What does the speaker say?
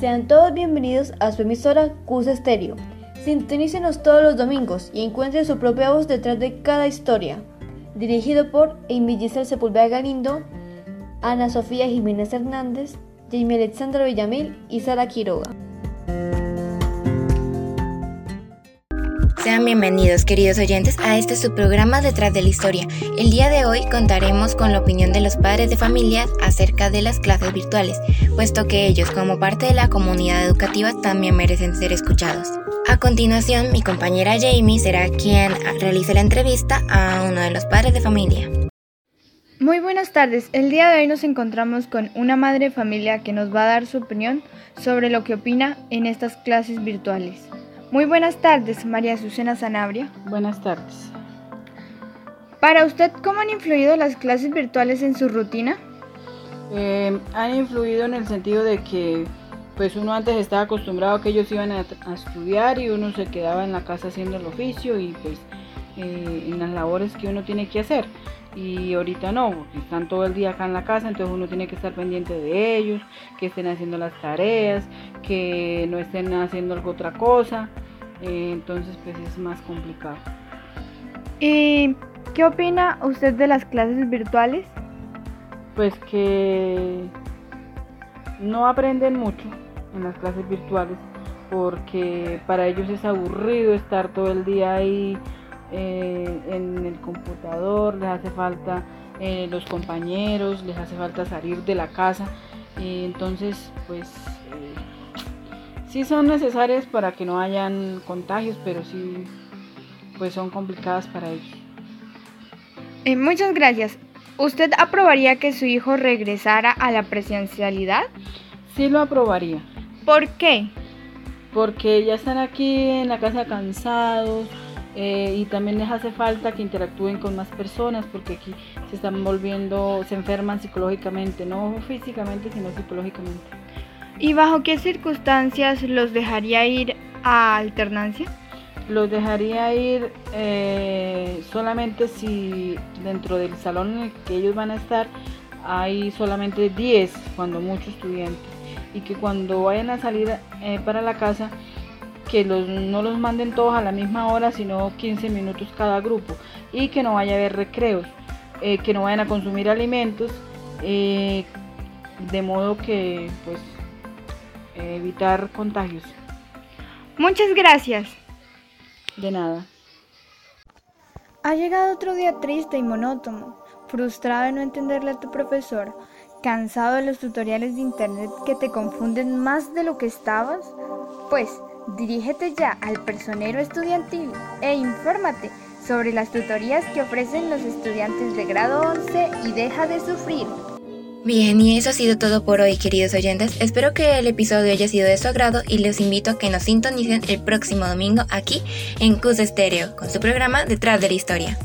Sean todos bienvenidos a su emisora Cus Estéreo. Sintonícenos todos los domingos y encuentren su propia voz detrás de cada historia. Dirigido por Amy Giselle Sepúlveda Galindo, Ana Sofía Jiménez Hernández, Jamie Alexandra Villamil y Sara Quiroga. Bienvenidos, queridos oyentes, a este su programa Detrás de la Historia. El día de hoy contaremos con la opinión de los padres de familia acerca de las clases virtuales, puesto que ellos, como parte de la comunidad educativa, también merecen ser escuchados. A continuación, mi compañera Jamie será quien realice la entrevista a uno de los padres de familia. Muy buenas tardes. El día de hoy nos encontramos con una madre de familia que nos va a dar su opinión sobre lo que opina en estas clases virtuales. Muy buenas tardes, María Susana Sanabria. Buenas tardes. Para usted, ¿cómo han influido las clases virtuales en su rutina? Eh, han influido en el sentido de que pues uno antes estaba acostumbrado a que ellos iban a, a estudiar y uno se quedaba en la casa haciendo el oficio y pues eh, en las labores que uno tiene que hacer y ahorita no, porque están todo el día acá en la casa, entonces uno tiene que estar pendiente de ellos, que estén haciendo las tareas, que no estén haciendo algo otra cosa, eh, entonces pues es más complicado. ¿Y qué opina usted de las clases virtuales? Pues que no aprenden mucho en las clases virtuales porque para ellos es aburrido estar todo el día ahí eh, en el computador, les hace falta eh, los compañeros, les hace falta salir de la casa. Y entonces, pues eh, sí son necesarias para que no hayan contagios, pero sí, pues son complicadas para ellos. Eh, muchas gracias. ¿Usted aprobaría que su hijo regresara a la presencialidad? Sí lo aprobaría. ¿Por qué? Porque ya están aquí en la casa cansados, eh, y también les hace falta que interactúen con más personas porque aquí se están volviendo, se enferman psicológicamente, no físicamente, sino psicológicamente. ¿Y bajo qué circunstancias los dejaría ir a alternancia? Los dejaría ir eh, solamente si dentro del salón en el que ellos van a estar hay solamente 10, cuando muchos estudiantes, y que cuando vayan a salir eh, para la casa que los, no los manden todos a la misma hora, sino 15 minutos cada grupo y que no vaya a haber recreos, eh, que no vayan a consumir alimentos, eh, de modo que pues evitar contagios. Muchas gracias. De nada. Ha llegado otro día triste y monótono, frustrado de no entenderle a tu profesor, cansado de los tutoriales de internet que te confunden más de lo que estabas. Pues, Dirígete ya al personero estudiantil e infórmate sobre las tutorías que ofrecen los estudiantes de grado 11 y deja de sufrir. Bien, y eso ha sido todo por hoy, queridos oyentes. Espero que el episodio haya sido de su agrado y les invito a que nos sintonicen el próximo domingo aquí en Cus Estéreo con su programa Detrás de la Historia.